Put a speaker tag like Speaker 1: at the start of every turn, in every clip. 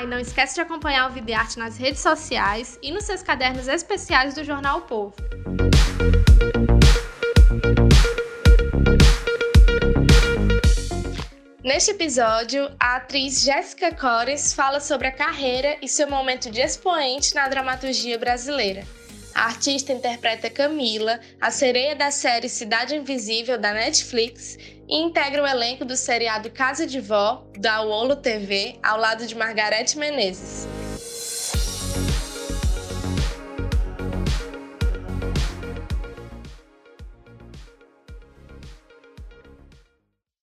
Speaker 1: Ah, e não esquece de acompanhar o Vida e Arte nas redes sociais e nos seus cadernos especiais do jornal o Povo. Neste episódio, a atriz Jéssica Cores fala sobre a carreira e seu momento de expoente na dramaturgia brasileira. A artista interpreta Camila, a sereia da série Cidade Invisível da Netflix, e integra o elenco do seriado Casa de Vó, da Uolo TV, ao lado de Margarete Menezes.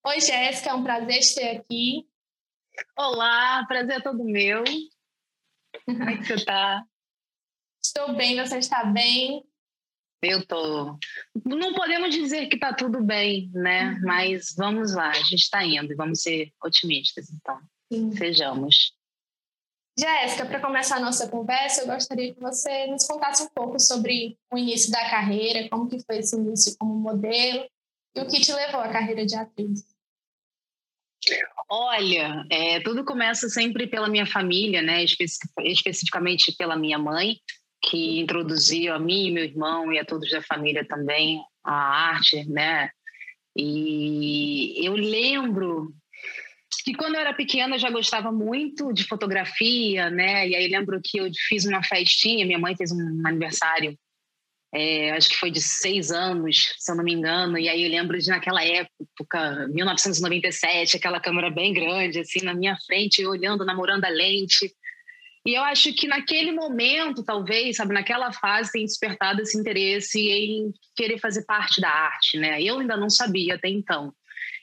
Speaker 1: Oi, Jéssica, é um prazer te ter aqui.
Speaker 2: Olá, prazer é todo meu. Como é que você está?
Speaker 1: Estou bem, você está bem?
Speaker 2: Eu tô. Não podemos dizer que está tudo bem, né? Uhum. Mas vamos lá, a gente está indo e vamos ser otimistas, então. Sim. Sejamos.
Speaker 1: Jéssica, para começar a nossa conversa, eu gostaria que você nos contasse um pouco sobre o início da carreira, como que foi esse início como modelo e o que te levou à carreira de atriz.
Speaker 2: Olha, é, tudo começa sempre pela minha família, né? especificamente pela minha mãe, que introduziu a mim, meu irmão e a todos da família também a arte, né? E eu lembro que quando eu era pequena eu já gostava muito de fotografia, né? E aí lembro que eu fiz uma festinha, minha mãe fez um aniversário é, acho que foi de seis anos, se eu não me engano, e aí eu lembro de naquela época, 1997, aquela câmera bem grande, assim, na minha frente, olhando, namorando a lente. E eu acho que naquele momento, talvez, sabe, naquela fase, tem despertado esse interesse em querer fazer parte da arte, né? Eu ainda não sabia até então.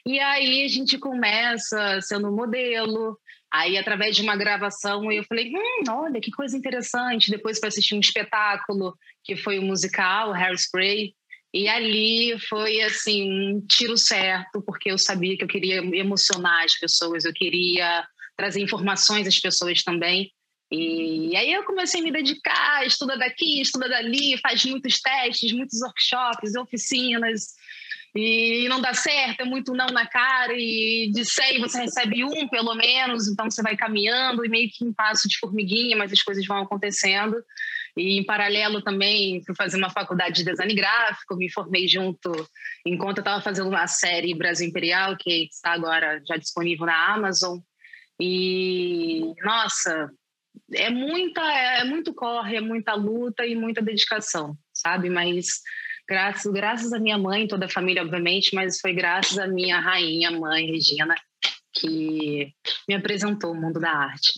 Speaker 2: E aí a gente começa sendo modelo, Aí, através de uma gravação, eu falei: hum, olha que coisa interessante. Depois fui assistir um espetáculo que foi o um musical, Hairspray. E ali foi assim um tiro certo, porque eu sabia que eu queria emocionar as pessoas, eu queria trazer informações às pessoas também. E aí eu comecei a me dedicar, estuda daqui, estuda dali, faz muitos testes, muitos workshops, oficinas e não dá certo, é muito não na cara, e de 100 você recebe um pelo menos, então você vai caminhando e meio que em passo de formiguinha, mas as coisas vão acontecendo. E em paralelo também fui fazer uma faculdade de design gráfico, me formei junto enquanto eu estava fazendo uma série Brasil Imperial, que está agora já disponível na Amazon. E nossa, é muita, é muito corre, é muita luta e muita dedicação, sabe? Mas Graças, graças à minha mãe, toda a família, obviamente, mas foi graças à minha rainha, mãe, Regina, que me apresentou o mundo da arte.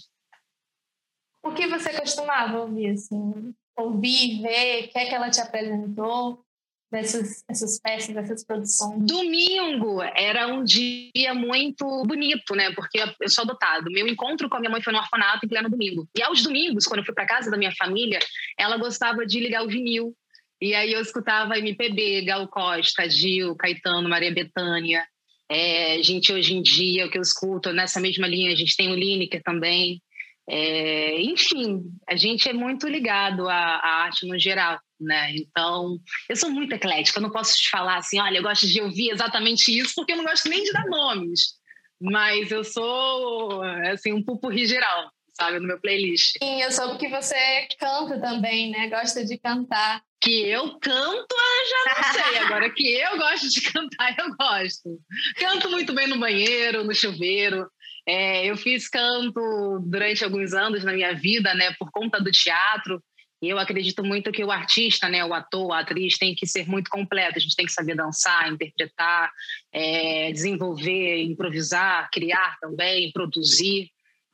Speaker 1: O que você costumava ouvir, assim? Ouvir, ver, o que é que ela te apresentou? Dessas essas peças, dessas produções?
Speaker 2: Domingo era um dia muito bonito, né? Porque eu sou adotado. Meu encontro com a minha mãe foi no orfanato em pleno domingo. E aos domingos, quando eu fui para casa da minha família, ela gostava de ligar o vinil e aí eu escutava MPB, Gal Costa, Gil, Caetano, Maria Bethânia. É, gente, hoje em dia, o que eu escuto nessa mesma linha, a gente tem o Lineker também. É, enfim, a gente é muito ligado à, à, arte no geral, né? Então, eu sou muito eclética, eu não posso te falar assim, olha, eu gosto de ouvir exatamente isso, porque eu não gosto nem de dar nomes. Mas eu sou, assim, um pupurri geral, sabe, no meu playlist.
Speaker 1: Sim, eu soube que você canta também, né? Gosta de cantar.
Speaker 2: Que eu canto, eu já não sei. Agora que eu gosto de cantar, eu gosto. Canto muito bem no banheiro, no chuveiro. É, eu fiz canto durante alguns anos na minha vida, né, por conta do teatro. E eu acredito muito que o artista, né, o ator, a atriz, tem que ser muito completo. A gente tem que saber dançar, interpretar, é, desenvolver, improvisar, criar também, produzir.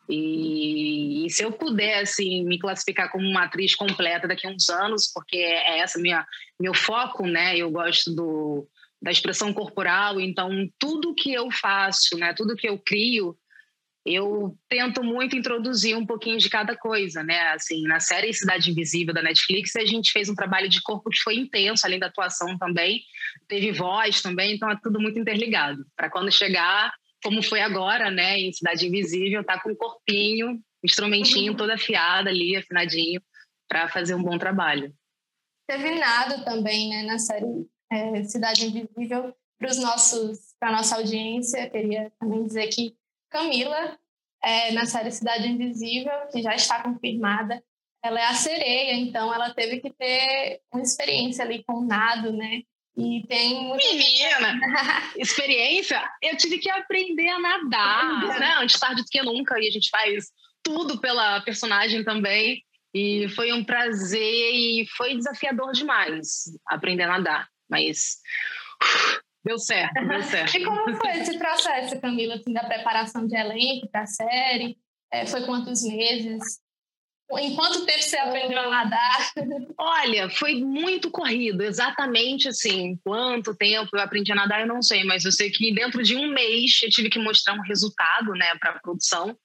Speaker 2: E, e, se eu pudesse assim, me classificar como uma atriz completa daqui a uns anos, porque é essa minha meu foco, né? Eu gosto do, da expressão corporal, então tudo que eu faço, né? Tudo que eu crio eu tento muito introduzir um pouquinho de cada coisa, né? Assim, na série Cidade Invisível da Netflix, a gente fez um trabalho de corpo que foi intenso, além da atuação também, teve voz também, então é tudo muito interligado. Para quando chegar, como foi agora, né, em Cidade Invisível, tá com o corpinho, instrumentinho todo afiado ali, afinadinho, para fazer um bom trabalho.
Speaker 1: Teve nada também, né, na série é, Cidade Invisível para os nossos, para nossa audiência, queria também dizer que Camila, é, na série Cidade Invisível, que já está confirmada, ela é a sereia, então ela teve que ter uma experiência ali com o nado, né? E tem
Speaker 2: muita... Menina, experiência, eu tive que aprender a nadar, né? Antes tarde do que nunca, e a gente faz tudo pela personagem também. E foi um prazer e foi desafiador demais aprender a nadar. Mas Deu certo, deu certo.
Speaker 1: e como foi esse processo, Camila, assim, da preparação de elenco para a série? É, foi quantos meses? Em quanto tempo você aprendeu a nadar?
Speaker 2: Olha, foi muito corrido, exatamente assim. Quanto tempo eu aprendi a nadar, eu não sei, mas eu sei que dentro de um mês eu tive que mostrar um resultado né, para a produção,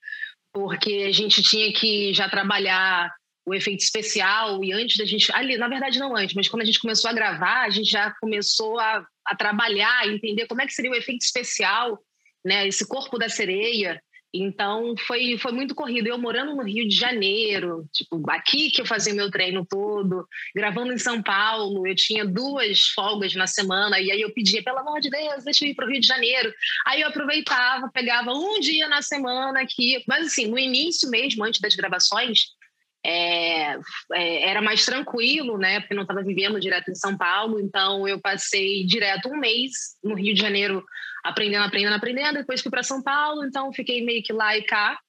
Speaker 2: porque a gente tinha que já trabalhar o efeito especial e antes da gente ali na verdade não antes mas quando a gente começou a gravar a gente já começou a, a trabalhar entender como é que seria o efeito especial né esse corpo da sereia. Então foi foi muito corrido. Eu morando no Rio de Janeiro tipo aqui que eu fazia meu treino todo gravando em São Paulo eu tinha duas folgas na semana e aí eu pedia pelo amor de Deus deixa eu ir para o Rio de Janeiro. Aí eu aproveitava pegava um dia na semana aqui mas assim no início mesmo antes das gravações é, é, era mais tranquilo, né? Porque não estava vivendo direto em São Paulo, então eu passei direto um mês no Rio de Janeiro aprendendo, aprendendo, aprendendo. Depois fui para São Paulo, então fiquei meio que lá e cá.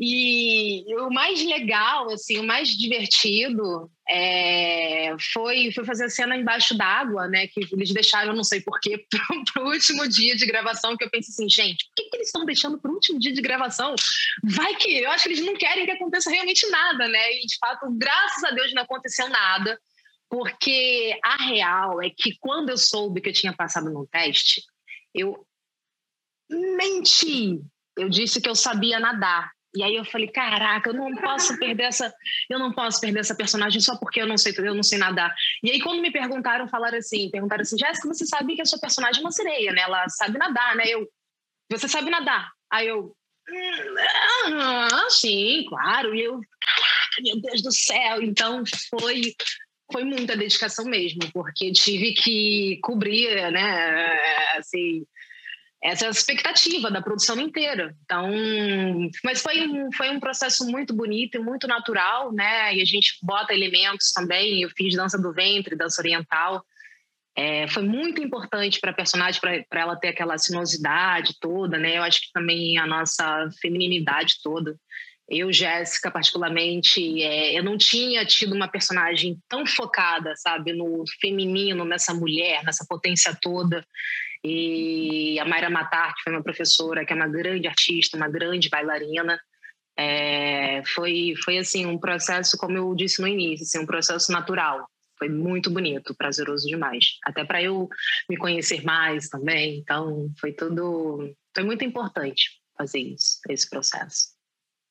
Speaker 2: E o mais legal, assim, o mais divertido é, foi, foi fazer a cena embaixo d'água, né? Que eles deixaram, não sei porquê, para o último dia de gravação. Que eu pensei assim, gente, por que, que eles estão deixando para o último dia de gravação? Vai que eu acho que eles não querem que aconteça realmente nada, né? E de fato, graças a Deus, não aconteceu nada, porque a real é que quando eu soube que eu tinha passado no teste, eu menti. Eu disse que eu sabia nadar e aí eu falei, caraca, eu não posso perder essa, eu não posso perder essa personagem só porque eu não sei, eu não sei nadar. E aí quando me perguntaram, falaram assim, perguntaram assim, Jéssica, você sabe que a sua personagem é uma sereia, né? Ela sabe nadar, né? Eu, você sabe nadar? Aí eu, ah, sim, claro. E eu, meu Deus do céu. Então foi foi muita dedicação mesmo, porque tive que cobrir, né, assim, essa é a expectativa da produção inteira. Então, mas foi um, foi um processo muito bonito e muito natural, né? E a gente bota elementos também. Eu fiz dança do ventre, dança oriental. É, foi muito importante para a personagem, para ela ter aquela sinuosidade toda, né? Eu acho que também a nossa femininidade toda. Eu, Jéssica, particularmente, é, eu não tinha tido uma personagem tão focada, sabe, no feminino, nessa mulher, nessa potência toda. E a Mayra Matar, que foi uma professora, que é uma grande artista, uma grande bailarina, é, foi, foi assim um processo, como eu disse no início, assim, um processo natural. Foi muito bonito, prazeroso demais. Até para eu me conhecer mais também. Então, foi tudo. Foi muito importante fazer isso, esse processo.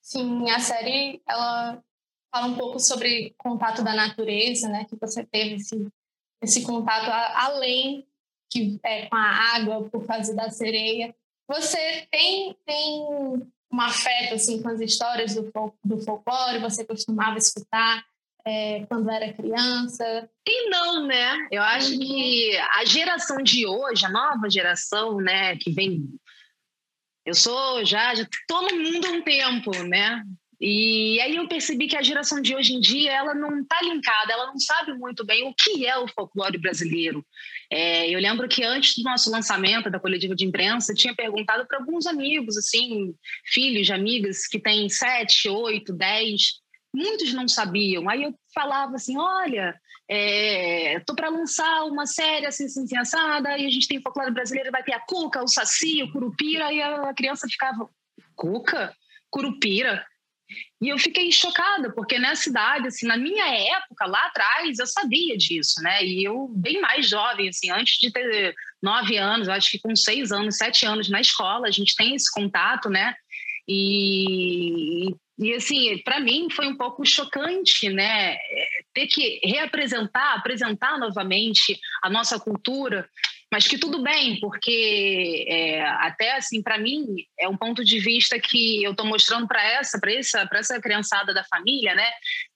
Speaker 1: Sim, a série ela fala um pouco sobre contato da natureza, né? Que você teve esse, esse contato além que é com a água por causa da sereia. Você tem, tem um afeto assim, com as histórias do, do folclore? Você costumava escutar é, quando era criança?
Speaker 2: E não, né? Eu acho uhum. que a geração de hoje, a nova geração, né, que vem. Eu sou já, já tô no mundo há um tempo, né? E aí eu percebi que a geração de hoje em dia ela não está linkada, ela não sabe muito bem o que é o folclore brasileiro. É, eu lembro que antes do nosso lançamento da coletiva de imprensa, eu tinha perguntado para alguns amigos, assim, filhos de amigas que têm sete, oito, dez, muitos não sabiam. Aí eu falava assim, olha, estou é, para lançar uma série assim, assim, assim, assada, e a gente tem folclore brasileiro, vai ter a cuca, o saci, o curupira, e a criança ficava, cuca? Curupira? E eu fiquei chocada, porque nessa idade, assim, na minha época, lá atrás, eu sabia disso, né? E eu, bem mais jovem, assim, antes de ter nove anos, acho que com seis anos, sete anos na escola, a gente tem esse contato, né? E, e assim, para mim foi um pouco chocante, né? Ter que reapresentar, apresentar novamente a nossa cultura, mas que tudo bem, porque é, até assim, para mim, é um ponto de vista que eu estou mostrando para essa, para essa, essa criançada da família, né?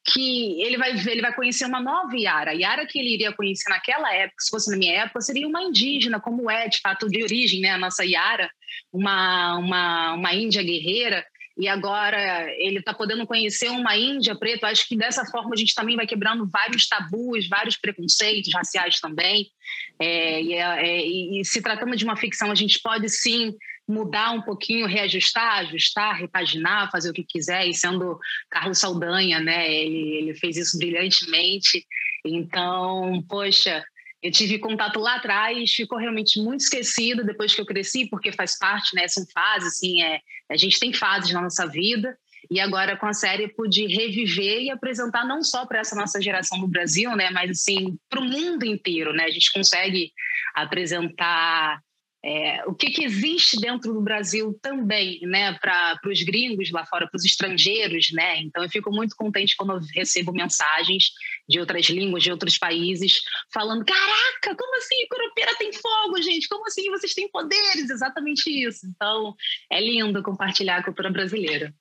Speaker 2: Que ele vai ele vai conhecer uma nova Yara. Yara que ele iria conhecer naquela época, se fosse na minha época, seria uma indígena, como é de fato de origem, né? A nossa Yara, uma, uma, uma índia guerreira e agora ele está podendo conhecer uma Índia preta. Acho que dessa forma a gente também vai quebrando vários tabus, vários preconceitos raciais também. É, e, é, é e, se tratando de uma ficção, a gente pode sim mudar um pouquinho, reajustar, ajustar, repaginar, fazer o que quiser. E sendo Carlos Saldanha, né, ele, ele fez isso brilhantemente. Então, poxa, eu tive contato lá atrás, ficou realmente muito esquecido depois que eu cresci, porque faz parte, né? São fases, assim, é, a gente tem fases na nossa vida. E agora com a série pude reviver e apresentar não só para essa nossa geração no Brasil, né, mas assim para o mundo inteiro, né? A gente consegue apresentar é, o que, que, existe dentro do Brasil também, né, para os gringos lá fora, para os estrangeiros, né? Então eu fico muito contente quando eu recebo mensagens de outras línguas, de outros países, falando: caraca, como assim? Curupeira tem fogo, gente? Como assim vocês têm poderes? Exatamente isso. Então é lindo compartilhar a cultura brasileira.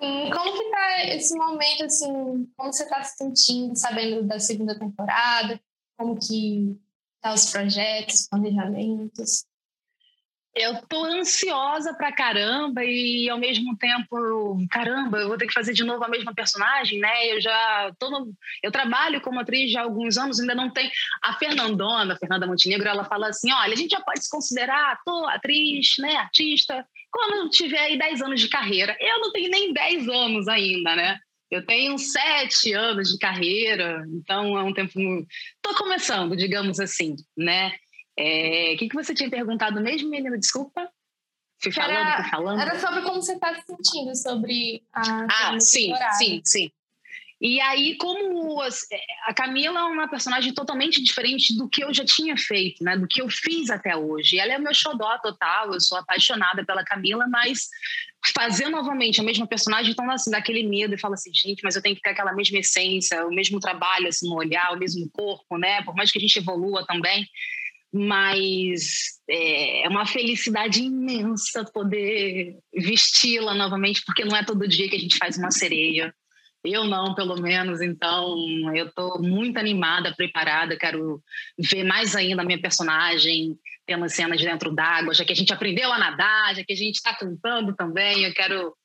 Speaker 1: Sim, como que tá esse momento, assim, como você está se sentindo, sabendo da segunda temporada? Como que os projetos, planejamentos?
Speaker 2: Eu tô ansiosa pra caramba e ao mesmo tempo, caramba, eu vou ter que fazer de novo a mesma personagem, né? Eu já tô no, eu trabalho como atriz já há alguns anos, ainda não tem a Fernandona, a Fernanda Montenegro, ela fala assim: "Olha, a gente já pode se considerar ator, atriz, né, artista, quando tiver aí 10 anos de carreira". Eu não tenho nem 10 anos ainda, né? Eu tenho sete anos de carreira, então é um tempo. Estou começando, digamos assim, né? É, o que, que você tinha perguntado mesmo, menina? Desculpa. Fui falando, era, fui falando.
Speaker 1: Era sobre como você está se sentindo sobre a.
Speaker 2: Ah, sim, temporada. sim, sim. E aí, como a Camila é uma personagem totalmente diferente do que eu já tinha feito, né? Do que eu fiz até hoje. Ela é meu xodó total, eu sou apaixonada pela Camila, mas fazer novamente a mesma personagem, então assim, dá aquele medo e fala assim, gente, mas eu tenho que ter aquela mesma essência, o mesmo trabalho assim, no olhar, o mesmo corpo, né? Por mais que a gente evolua também. Mas é, é uma felicidade imensa poder vesti-la novamente, porque não é todo dia que a gente faz uma sereia eu não, pelo menos. Então, eu estou muito animada, preparada. Quero ver mais ainda a minha personagem tendo cenas dentro d'água, já que a gente aprendeu a nadar, já que a gente está cantando também. Eu quero,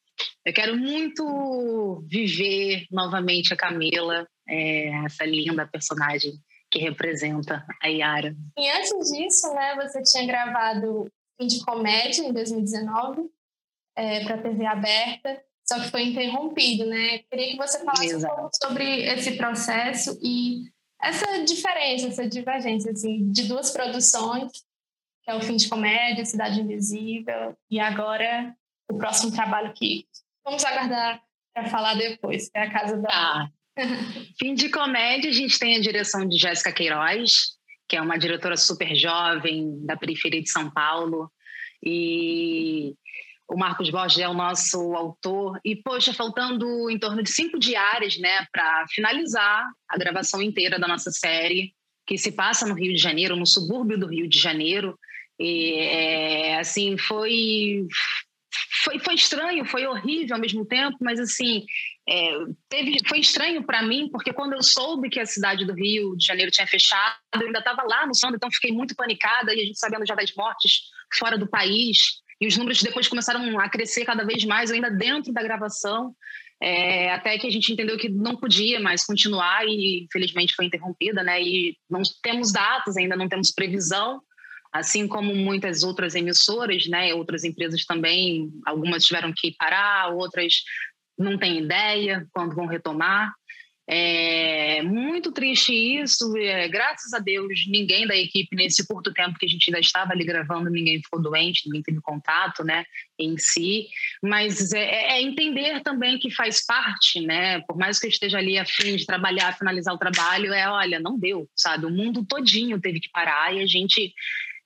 Speaker 2: eu quero muito viver novamente a Camila, é, essa linda personagem que representa a Yara.
Speaker 1: E antes disso, né, você tinha gravado Fim de Comédia em 2019 é, para TV aberta só que foi interrompido, né? Queria que você falasse Exato. um pouco sobre esse processo e essa diferença, essa divergência assim, de duas produções, que é o Fim de Comédia, Cidade Invisível, e agora o próximo trabalho que vamos aguardar para falar depois, que é a Casa da...
Speaker 2: Tá. Fim de Comédia, a gente tem a direção de Jéssica Queiroz, que é uma diretora super jovem da periferia de São Paulo, e o Marcos Borges é o nosso autor. E, poxa, faltando em torno de cinco diárias né, para finalizar a gravação inteira da nossa série, que se passa no Rio de Janeiro, no subúrbio do Rio de Janeiro. E, é, assim, foi, foi, foi estranho, foi horrível ao mesmo tempo, mas, assim, é, teve, foi estranho para mim, porque quando eu soube que a cidade do Rio de Janeiro tinha fechado, eu ainda estava lá no Sando, então fiquei muito panicada, e a gente sabendo já das mortes fora do país. E os números depois começaram a crescer cada vez mais, ainda dentro da gravação, é, até que a gente entendeu que não podia mais continuar e infelizmente foi interrompida, né? E não temos datas, ainda não temos previsão, assim como muitas outras emissoras, né? Outras empresas também, algumas tiveram que parar, outras não têm ideia quando vão retomar. É muito triste isso. É, graças a Deus, ninguém da equipe, nesse curto tempo que a gente ainda estava ali gravando, ninguém ficou doente, ninguém teve contato, né, em si. Mas é, é, é entender também que faz parte, né? Por mais que eu esteja ali a fim de trabalhar, finalizar o trabalho, é, olha, não deu, sabe? O mundo todinho teve que parar e a gente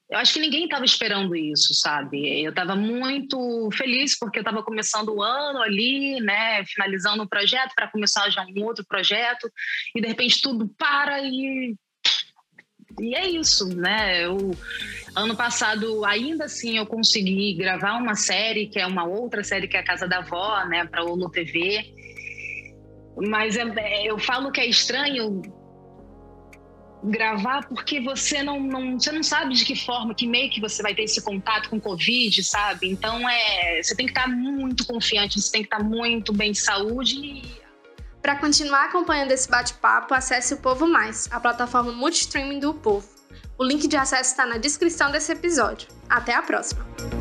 Speaker 2: eu acho que ninguém estava esperando isso, sabe? Eu estava muito feliz porque eu estava começando o ano ali, né, finalizando um projeto para começar já um outro projeto e de repente tudo para e e é isso, né? Eu, ano passado, ainda assim, eu consegui gravar uma série, que é uma outra série que é a Casa da Vó, né, para o TV. Mas é, é, eu falo que é estranho gravar porque você não, não, você não sabe de que forma, que meio que você vai ter esse contato com Covid, sabe? Então é, você tem que estar muito confiante, você tem que estar muito bem de saúde.
Speaker 1: Para continuar acompanhando esse bate-papo, acesse o Povo Mais, a plataforma multistreaming do Povo. O link de acesso está na descrição desse episódio. Até a próxima!